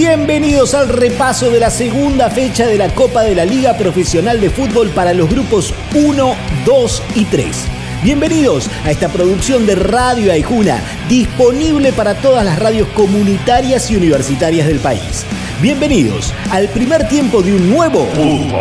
Bienvenidos al repaso de la segunda fecha de la Copa de la Liga Profesional de Fútbol para los grupos 1, 2 y 3. Bienvenidos a esta producción de Radio Aijuna, disponible para todas las radios comunitarias y universitarias del país. Bienvenidos al primer tiempo de un nuevo Fútbol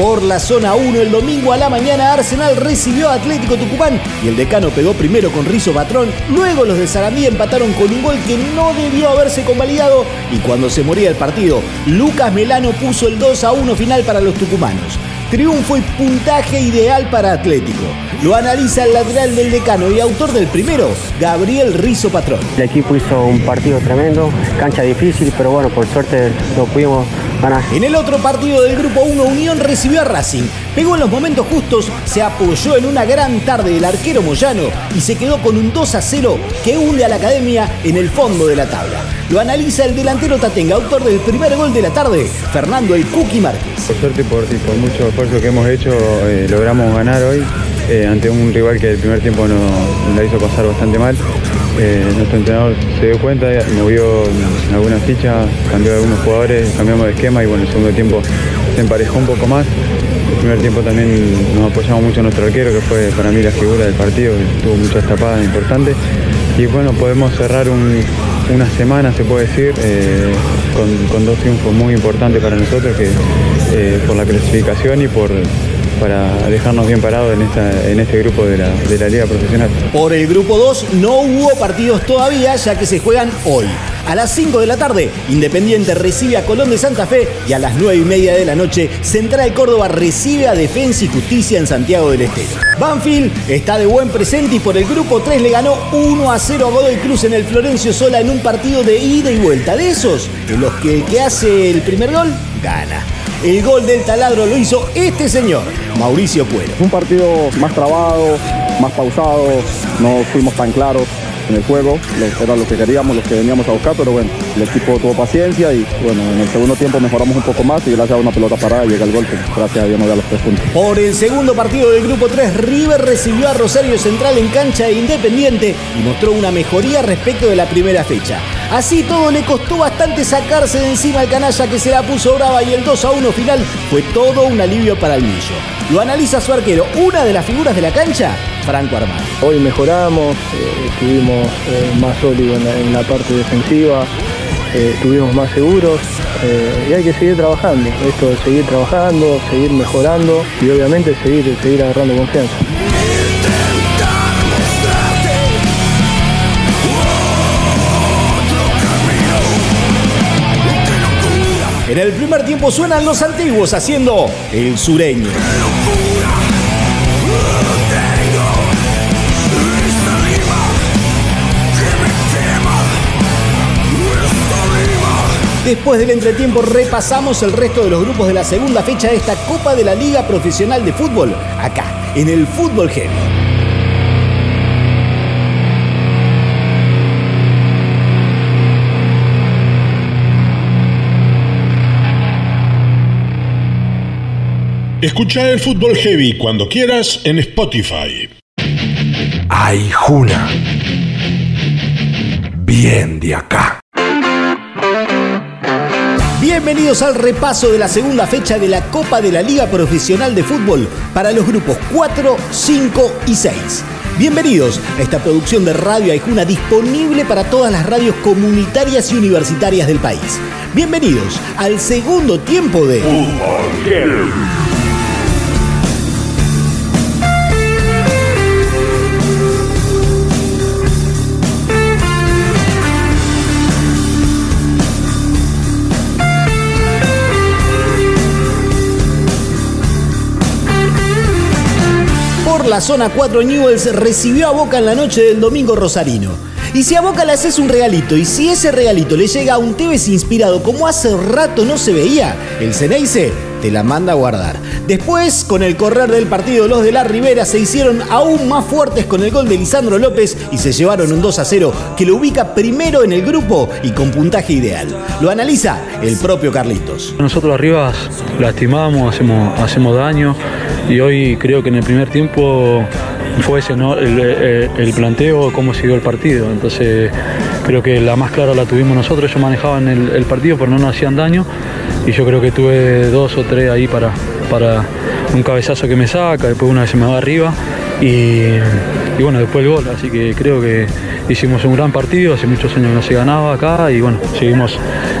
Por la zona 1 el domingo a la mañana Arsenal recibió a Atlético Tucumán y el decano pegó primero con Rizo Patrón, luego los de Sarandí empataron con un gol que no debió haberse convalidado y cuando se moría el partido, Lucas Melano puso el 2 a 1 final para los tucumanos. Triunfo y puntaje ideal para Atlético. Lo analiza el lateral del decano y autor del primero, Gabriel Rizo Patrón. El equipo hizo un partido tremendo, cancha difícil, pero bueno, por suerte lo pudimos en el otro partido del Grupo 1, Unión recibió a Racing. Pegó en los momentos justos, se apoyó en una gran tarde del arquero Moyano y se quedó con un 2 a 0 que hunde a la academia en el fondo de la tabla. Lo analiza el delantero Tatenga, autor del primer gol de la tarde, Fernando El Cuqui Márquez. Por suerte y por, mucho esfuerzo que hemos hecho, eh, logramos ganar hoy eh, ante un rival que el primer tiempo nos la hizo pasar bastante mal. Eh, nuestro entrenador se dio cuenta, movió algunas fichas, cambió algunos jugadores, cambiamos de esquema y bueno, el segundo tiempo se emparejó un poco más. El primer tiempo también nos apoyamos mucho a nuestro arquero, que fue para mí la figura del partido, tuvo muchas tapadas importantes. Y bueno, podemos cerrar una semana, se puede decir, eh, con, dos triunfos muy importantes para nosotros, que eh, por la clasificación y por para dejarnos bien parados en, en este grupo de la, de la Liga Profesional. Por el grupo 2 no hubo partidos todavía, ya que se juegan hoy. A las 5 de la tarde, Independiente recibe a Colón de Santa Fe y a las 9 y media de la noche, Central Córdoba recibe a Defensa y Justicia en Santiago del Estero. Banfield está de buen presente y por el grupo 3 le ganó 1 a 0 a Godoy Cruz en el Florencio Sola en un partido de ida y vuelta. De esos, en los que el que hace el primer gol gana. El gol del taladro lo hizo este señor, Mauricio Cuero. Un partido más trabado, más pausado, no fuimos tan claros en el juego, era lo que queríamos, lo que veníamos a buscar, pero bueno, el equipo tuvo paciencia y bueno, en el segundo tiempo mejoramos un poco más y gracias a una pelota parada llega el gol, gracias a Dios nos da los tres puntos. Por el segundo partido del grupo 3, River recibió a Rosario Central en cancha de Independiente y mostró una mejoría respecto de la primera fecha. Así todo le costó bastante sacarse de encima al canalla que se la puso brava y el 2 a 1 final fue todo un alivio para el Millo. Lo analiza su arquero, una de las figuras de la cancha, Franco Armando. Hoy mejoramos, eh, estuvimos eh, más sólidos en la, parte defensiva, eh, estuvimos más seguros y hay que seguir trabajando. Esto es seguir trabajando, seguir mejorando y obviamente seguir, seguir agarrando confianza. En el primer tiempo suenan los antiguos haciendo el sureño. Después del entretiempo repasamos el resto de los grupos de la segunda fecha de esta Copa de la Liga Profesional de Fútbol, acá, en el Fútbol Heavy. Escucha el fútbol heavy cuando quieras en Spotify. Ay, Juna. Bien de acá. Bienvenidos al repaso de la segunda fecha de la Copa de la Liga Profesional de Fútbol para los grupos 4, 5 y 6. Bienvenidos a esta producción de Radio Aijuna disponible para todas las radios comunitarias y universitarias del país. Bienvenidos al segundo tiempo de Fútbol la zona 4 Newells recibió a Boca en la noche del domingo rosarino. Y si a Boca le haces un regalito y si ese regalito le llega a un Tevez inspirado como hace rato no se veía, el Ceneice te la manda a guardar. Después, con el correr del partido, los de la Ribera se hicieron aún más fuertes con el gol de Lisandro López y se llevaron un 2 a 0 que lo ubica primero en el grupo y con puntaje ideal. Lo analiza el propio Carlitos. Nosotros arriba lastimamos, hacemos, hacemos daño y hoy creo que en el primer tiempo fue ese ¿no? el, planteo, cómo siguió el partido. Entonces creo que la más clara la tuvimos nosotros, ellos manejaban el, partido pero no nos hacían daño y yo creo que tuve dos o tres ahí para, un cabezazo que me saca, después una vez se me va arriba y, y, bueno, después el gol, así que creo que hicimos un gran partido, hace muchos años no se ganaba acá y bueno, seguimos,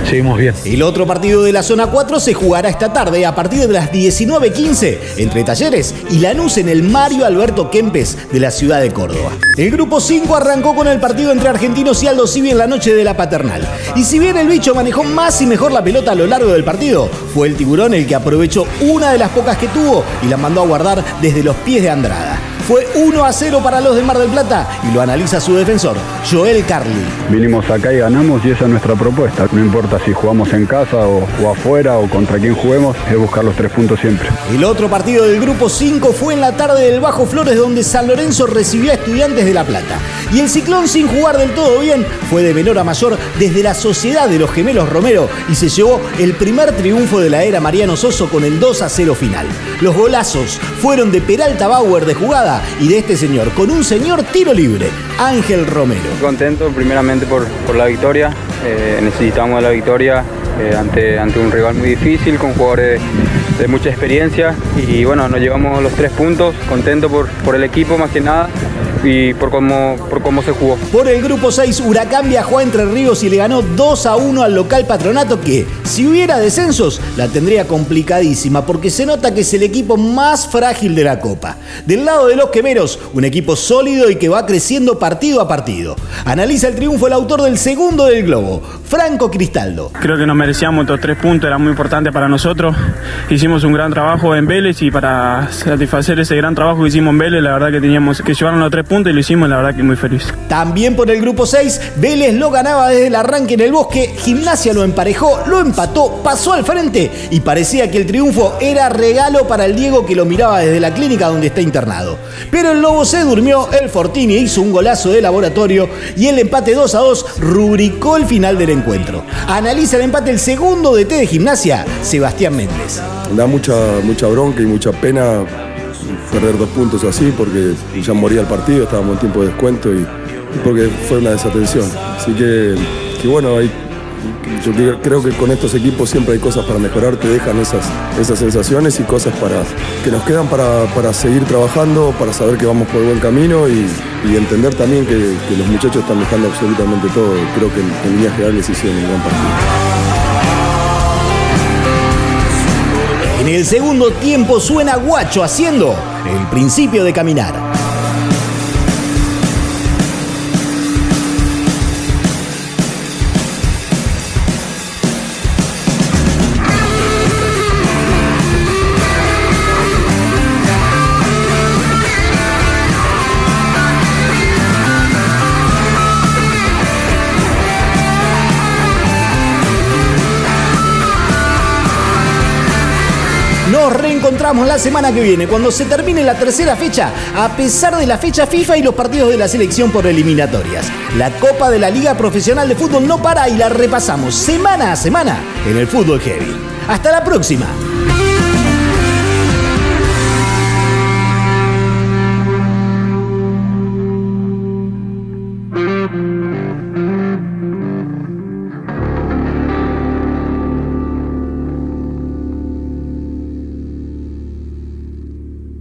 seguimos bien. El otro partido de la zona 4 se jugará esta tarde a partir de las 19.15 entre Talleres y Lanús en el Mario Alberto Kempes de la ciudad de Córdoba. El grupo 5 arrancó con el partido entre Argentinos y Aldo Civi en la noche de la paternal. Y si bien el bicho manejó más y mejor la pelota a lo largo del partido, fue el tiburón el que aprovechó una de las pocas que tuvo y la mandó a guardar desde los pies de Andrada. Fue 1 a 0 para los de Mar del Plata y lo analiza su defensor, Joel Carli. Vinimos acá y ganamos y esa es nuestra propuesta. No importa si jugamos en casa o, o, afuera o contra quién juguemos, es buscar los tres puntos siempre. El otro partido del grupo 5 fue en la tarde del Bajo Flores donde San Lorenzo recibió a Estudiantes de La Plata. Y el ciclón sin jugar del todo bien fue de menor a mayor desde la sociedad de los gemelos Romero y se llevó el primer triunfo de la era Mariano Soso con el 2 a 0 final. Los golazos fueron de Peralta Bauer de jugada y de este señor, con un señor tiro libre, Ángel Romero. Contento primeramente por, por la victoria, eh, necesitamos la victoria eh, ante, ante un rival muy difícil, con jugadores de, mucha experiencia. Y bueno, nos llevamos los tres puntos, contento por, por el equipo más que nada y por cómo, por cómo se jugó. Por el grupo 6, Huracán viajó a Entre Ríos y le ganó 2 a 1 al local Patronato que, si hubiera descensos, la tendría complicadísima porque se nota que es el equipo más frágil de la Copa. Del lado de los quemeros, un equipo sólido y que va creciendo partido a partido. Analiza el triunfo el autor del segundo del Globo, Franco Cristaldo. Creo que nos merecíamos estos tres puntos, era muy importante para nosotros. Hicimos un gran trabajo en Vélez y para satisfacer ese gran trabajo que hicimos en Vélez, la verdad que teníamos que llevarnos los tres puntos y lo hicimos, la verdad que muy feliz. También por el grupo 6, Vélez lo ganaba desde el arranque en el bosque, Gimnasia lo emparejó, lo empató, pasó al frente y parecía que el triunfo era regalo para el Diego que lo miraba desde la clínica donde está internado. Pero el Lobo se durmió, el Fortini hizo un golazo de laboratorio y el empate 2 a 2 rubricó el final del encuentro. Analiza el empate el segundo DT de Gimnasia, Sebastián Méndez. Da mucha, mucha bronca y mucha pena perder dos puntos así porque ya moría el partido, estábamos en tiempo de descuento y, porque fue una desatención. Así que, que bueno, hay, yo creo que con estos equipos siempre hay cosas para mejorar, te dejan esas, esas sensaciones y cosas para, que nos quedan para, para seguir trabajando, para saber que vamos por buen camino y, entender también que, que, los muchachos están dejando absolutamente todo. Creo que en, en líneas generales hicieron un gran partido. El segundo tiempo suena Guacho haciendo el principio de caminar. La semana que viene, cuando se termine la tercera fecha, a pesar de la fecha FIFA y los partidos de la selección por eliminatorias. La Copa de la Liga Profesional de Fútbol no para y la repasamos semana a semana en el Fútbol Heavy. Hasta la próxima.